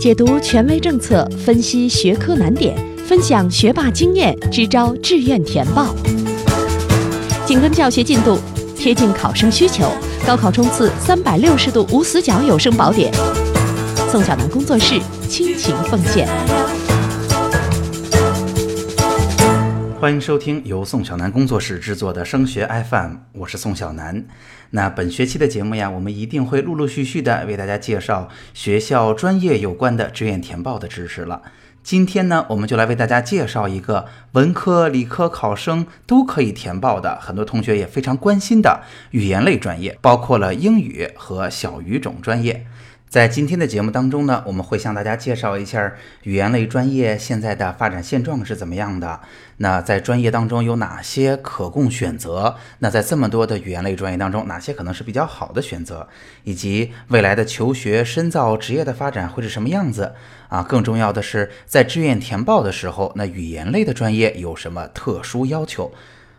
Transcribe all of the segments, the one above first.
解读权威政策，分析学科难点，分享学霸经验，支招志愿填报。紧跟教学进度，贴近考生需求，高考冲刺三百六十度无死角有声宝典。宋小南工作室倾情奉献。欢迎收听由宋小南工作室制作的升学 FM，我是宋小南。那本学期的节目呀，我们一定会陆陆续续的为大家介绍学校专业有关的志愿填报的知识了。今天呢，我们就来为大家介绍一个文科、理科考生都可以填报的，很多同学也非常关心的语言类专业，包括了英语和小语种专业。在今天的节目当中呢，我们会向大家介绍一下语言类专业现在的发展现状是怎么样的。那在专业当中有哪些可供选择？那在这么多的语言类专业当中，哪些可能是比较好的选择？以及未来的求学、深造、职业的发展会是什么样子？啊，更重要的是，在志愿填报的时候，那语言类的专业有什么特殊要求？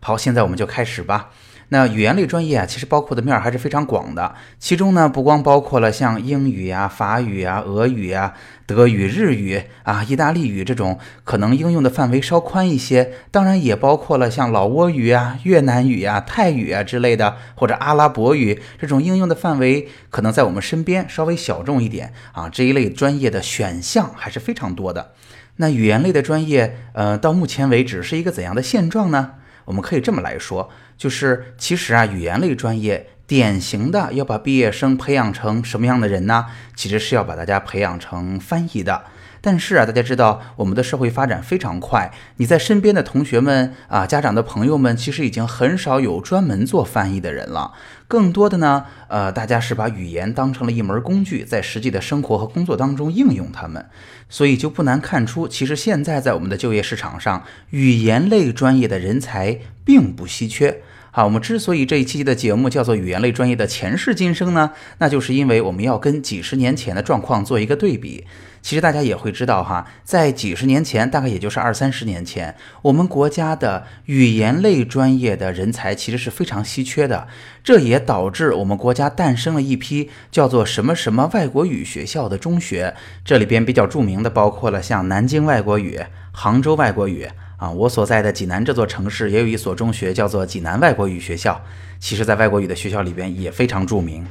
好，现在我们就开始吧。那语言类专业啊，其实包括的面还是非常广的。其中呢，不光包括了像英语呀、法语啊、俄语啊、德语、日语啊、意大利语这种可能应用的范围稍宽一些，当然也包括了像老挝语啊、越南语啊、泰语啊之类的，或者阿拉伯语这种应用的范围可能在我们身边稍微小众一点啊。这一类专业的选项还是非常多的。那语言类的专业，呃，到目前为止是一个怎样的现状呢？我们可以这么来说。就是其实啊，语言类专业典型的要把毕业生培养成什么样的人呢？其实是要把大家培养成翻译的。但是啊，大家知道我们的社会发展非常快，你在身边的同学们啊、家长的朋友们，其实已经很少有专门做翻译的人了。更多的呢，呃，大家是把语言当成了一门工具，在实际的生活和工作当中应用它们。所以就不难看出，其实现在在我们的就业市场上，语言类专业的人才并不稀缺。好，我们之所以这一期的节目叫做语言类专业的前世今生呢，那就是因为我们要跟几十年前的状况做一个对比。其实大家也会知道哈，在几十年前，大概也就是二三十年前，我们国家的语言类专业的人才其实是非常稀缺的，这也导致我们国家诞生了一批叫做什么什么外国语学校的中学。这里边比较著名的包括了像南京外国语、杭州外国语。啊，我所在的济南这座城市也有一所中学，叫做济南外国语学校。其实，在外国语的学校里边也非常著名。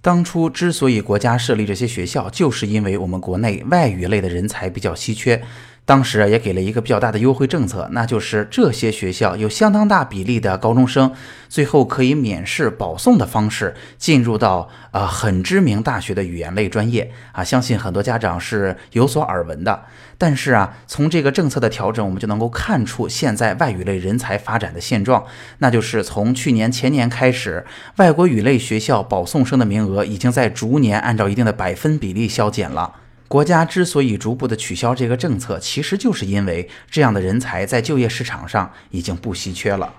当初之所以国家设立这些学校，就是因为我们国内外语类的人才比较稀缺。当时啊，也给了一个比较大的优惠政策，那就是这些学校有相当大比例的高中生，最后可以免试保送的方式进入到呃很知名大学的语言类专业啊，相信很多家长是有所耳闻的。但是啊，从这个政策的调整，我们就能够看出现在外语类人才发展的现状，那就是从去年前年开始，外国语类学校保送生的名额已经在逐年按照一定的百分比例削减了。国家之所以逐步的取消这个政策，其实就是因为这样的人才在就业市场上已经不稀缺了。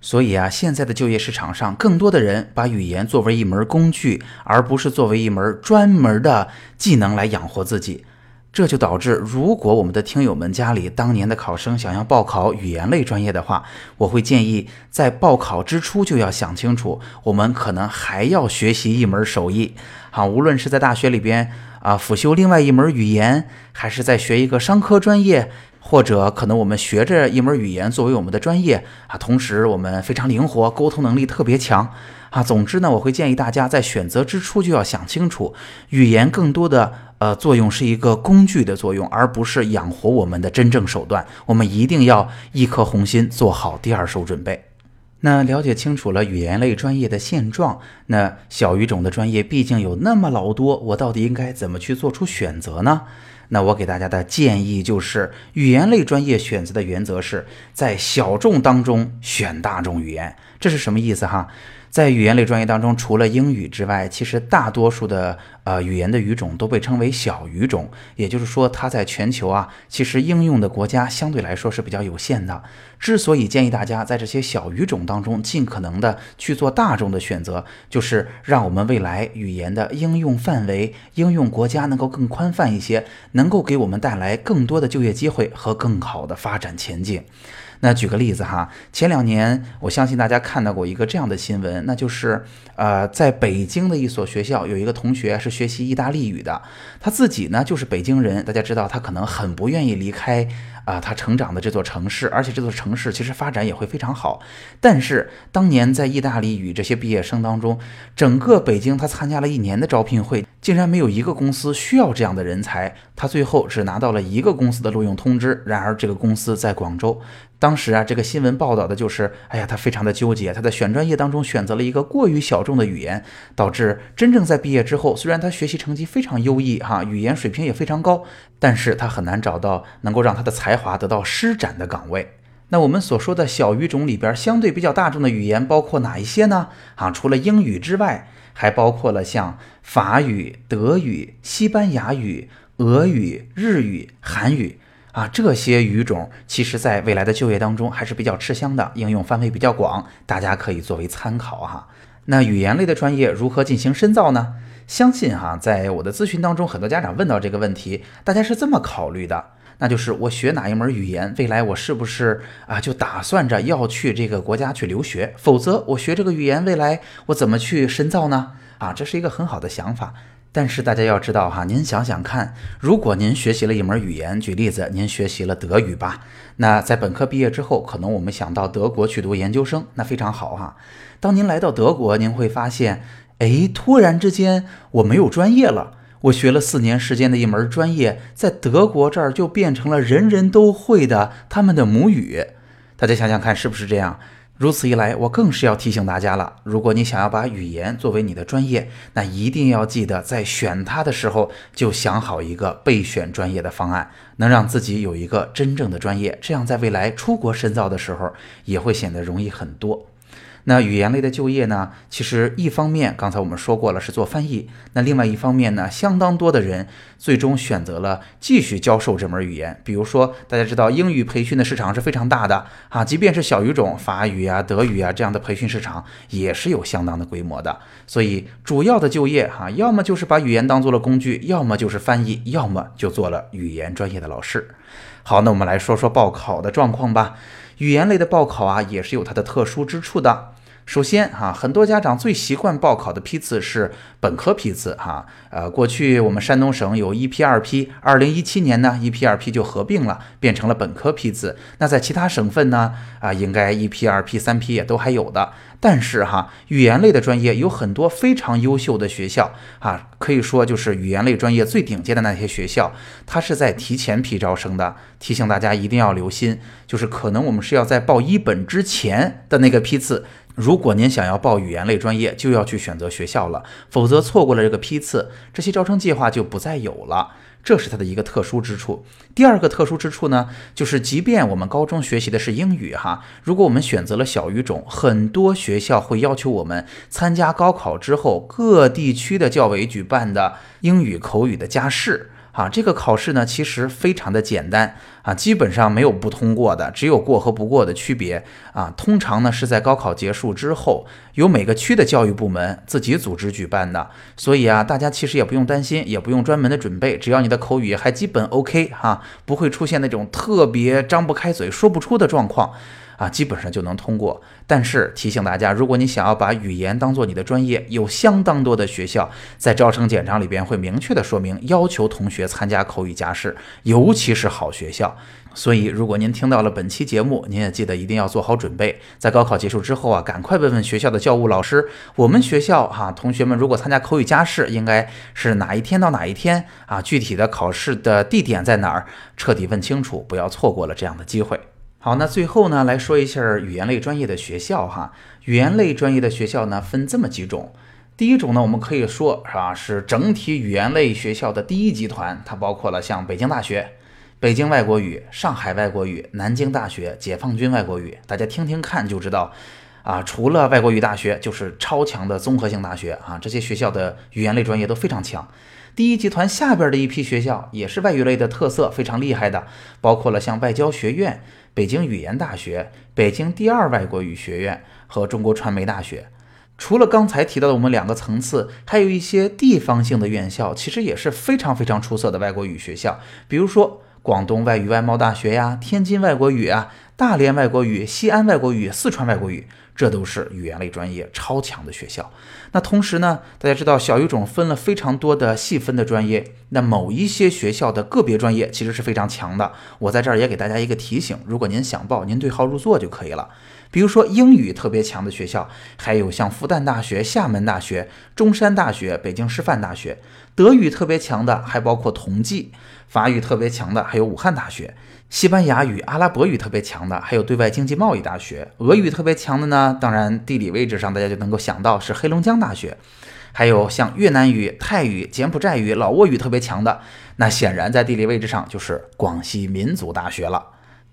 所以啊，现在的就业市场上，更多的人把语言作为一门工具，而不是作为一门专门的技能来养活自己。这就导致，如果我们的听友们家里当年的考生想要报考语言类专业的话，我会建议在报考之初就要想清楚，我们可能还要学习一门手艺。好，无论是在大学里边啊辅修另外一门语言，还是在学一个商科专业，或者可能我们学着一门语言作为我们的专业啊，同时我们非常灵活，沟通能力特别强啊。总之呢，我会建议大家在选择之初就要想清楚，语言更多的。呃，作用是一个工具的作用，而不是养活我们的真正手段。我们一定要一颗红心，做好第二手准备。那了解清楚了语言类专业的现状，那小语种的专业毕竟有那么老多，我到底应该怎么去做出选择呢？那我给大家的建议就是，语言类专业选择的原则是在小众当中选大众语言。这是什么意思哈？在语言类专业当中，除了英语之外，其实大多数的呃语言的语种都被称为小语种，也就是说，它在全球啊，其实应用的国家相对来说是比较有限的。之所以建议大家在这些小语种当中尽可能的去做大众的选择，就是让我们未来语言的应用范围、应用国家能够更宽泛一些，能够给我们带来更多的就业机会和更好的发展前景。那举个例子哈，前两年我相信大家看到过一个这样的新闻，那就是呃，在北京的一所学校，有一个同学是学习意大利语的。他自己呢就是北京人，大家知道他可能很不愿意离开。啊，他成长的这座城市，而且这座城市其实发展也会非常好。但是当年在意大利语这些毕业生当中，整个北京他参加了一年的招聘会，竟然没有一个公司需要这样的人才。他最后只拿到了一个公司的录用通知，然而这个公司在广州。当时啊，这个新闻报道的就是，哎呀，他非常的纠结，他在选专业当中选择了一个过于小众的语言，导致真正在毕业之后，虽然他学习成绩非常优异，哈，语言水平也非常高，但是他很难找到能够让他的才华得到施展的岗位。那我们所说的小语种里边，相对比较大众的语言包括哪一些呢？啊，除了英语之外，还包括了像法语、德语、西班牙语、俄语、日语、韩语。啊，这些语种其实在未来的就业当中还是比较吃香的，应用范围比较广，大家可以作为参考哈。那语言类的专业如何进行深造呢？相信哈，在我的咨询当中，很多家长问到这个问题，大家是这么考虑的，那就是我学哪一门语言，未来我是不是啊就打算着要去这个国家去留学？否则我学这个语言，未来我怎么去深造呢？啊，这是一个很好的想法。但是大家要知道哈，您想想看，如果您学习了一门语言，举例子，您学习了德语吧，那在本科毕业之后，可能我们想到德国去读研究生，那非常好哈。当您来到德国，您会发现，哎，突然之间我没有专业了，我学了四年时间的一门专业，在德国这儿就变成了人人都会的他们的母语。大家想想看，是不是这样？如此一来，我更是要提醒大家了。如果你想要把语言作为你的专业，那一定要记得在选它的时候就想好一个备选专业的方案，能让自己有一个真正的专业，这样在未来出国深造的时候也会显得容易很多。那语言类的就业呢？其实一方面，刚才我们说过了是做翻译，那另外一方面呢，相当多的人最终选择了继续教授这门语言。比如说，大家知道英语培训的市场是非常大的啊，即便是小语种法语啊、德语啊这样的培训市场也是有相当的规模的。所以，主要的就业哈，要么就是把语言当做了工具，要么就是翻译，要么就做了语言专业的老师。好，那我们来说说报考的状况吧。语言类的报考啊，也是有它的特殊之处的。首先哈，很多家长最习惯报考的批次是本科批次哈。呃，过去我们山东省有一批、二批，二零一七年呢，一批、二批就合并了，变成了本科批次。那在其他省份呢，啊，应该一批、二批、三批也都还有的。但是哈，语言类的专业有很多非常优秀的学校啊，可以说就是语言类专业最顶尖的那些学校，它是在提前批招生的。提醒大家一定要留心，就是可能我们是要在报一本之前的那个批次。如果您想要报语言类专业，就要去选择学校了，否则错过了这个批次，这些招生计划就不再有了。这是它的一个特殊之处。第二个特殊之处呢，就是即便我们高中学习的是英语哈，如果我们选择了小语种，很多学校会要求我们参加高考之后各地区的教委举办的英语口语的加试。啊，这个考试呢，其实非常的简单啊，基本上没有不通过的，只有过和不过的区别啊。通常呢是在高考结束之后，由每个区的教育部门自己组织举办的，所以啊，大家其实也不用担心，也不用专门的准备，只要你的口语还基本 OK 哈，不会出现那种特别张不开嘴说不出的状况。啊，基本上就能通过。但是提醒大家，如果你想要把语言当做你的专业，有相当多的学校在招生简章里边会明确的说明，要求同学参加口语加试，尤其是好学校。所以，如果您听到了本期节目，您也记得一定要做好准备，在高考结束之后啊，赶快问问学校的教务老师，我们学校哈，同学们如果参加口语加试，应该是哪一天到哪一天啊？具体的考试的地点在哪儿？彻底问清楚，不要错过了这样的机会。好，那最后呢，来说一下语言类专业的学校哈。语言类专业的学校呢，分这么几种。第一种呢，我们可以说是吧，是整体语言类学校的第一集团，它包括了像北京大学、北京外国语、上海外国语、南京大学、解放军外国语。大家听听看就知道，啊，除了外国语大学，就是超强的综合性大学啊。这些学校的语言类专业都非常强。第一集团下边的一批学校也是外语类的特色非常厉害的，包括了像外交学院。北京语言大学、北京第二外国语学院和中国传媒大学，除了刚才提到的我们两个层次，还有一些地方性的院校，其实也是非常非常出色的外国语学校。比如说广东外语外贸大学呀、天津外国语啊、大连外国语、西安外国语、四川外国语，这都是语言类专业超强的学校。那同时呢，大家知道小语种分了非常多的细分的专业，那某一些学校的个别专业其实是非常强的。我在这儿也给大家一个提醒，如果您想报，您对号入座就可以了。比如说英语特别强的学校，还有像复旦大学、厦门大学、中山大学、北京师范大学；德语特别强的还包括同济；法语特别强的还有武汉大学；西班牙语、阿拉伯语特别强的还有对外经济贸易大学；俄语特别强的呢，当然地理位置上大家就能够想到是黑龙江大学；还有像越南语、泰语、柬埔寨语、老挝语特别强的，那显然在地理位置上就是广西民族大学了。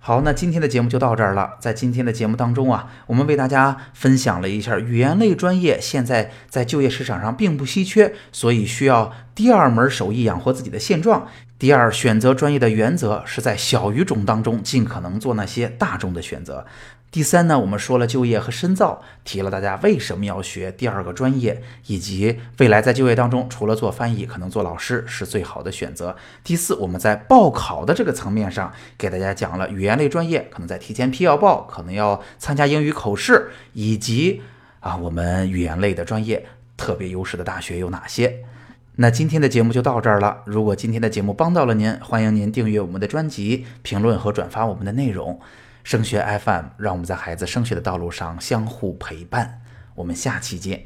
好，那今天的节目就到这儿了。在今天的节目当中啊，我们为大家分享了一下语言类专业现在在就业市场上并不稀缺，所以需要第二门手艺养活自己的现状。第二，选择专业的原则是在小语种当中尽可能做那些大众的选择。第三呢，我们说了就业和深造，提了大家为什么要学第二个专业，以及未来在就业当中，除了做翻译，可能做老师是最好的选择。第四，我们在报考的这个层面上，给大家讲了语言类专业可能在提前批要报，可能要参加英语口试，以及啊，我们语言类的专业特别优势的大学有哪些。那今天的节目就到这儿了。如果今天的节目帮到了您，欢迎您订阅我们的专辑，评论和转发我们的内容。升学 FM，让我们在孩子升学的道路上相互陪伴。我们下期见。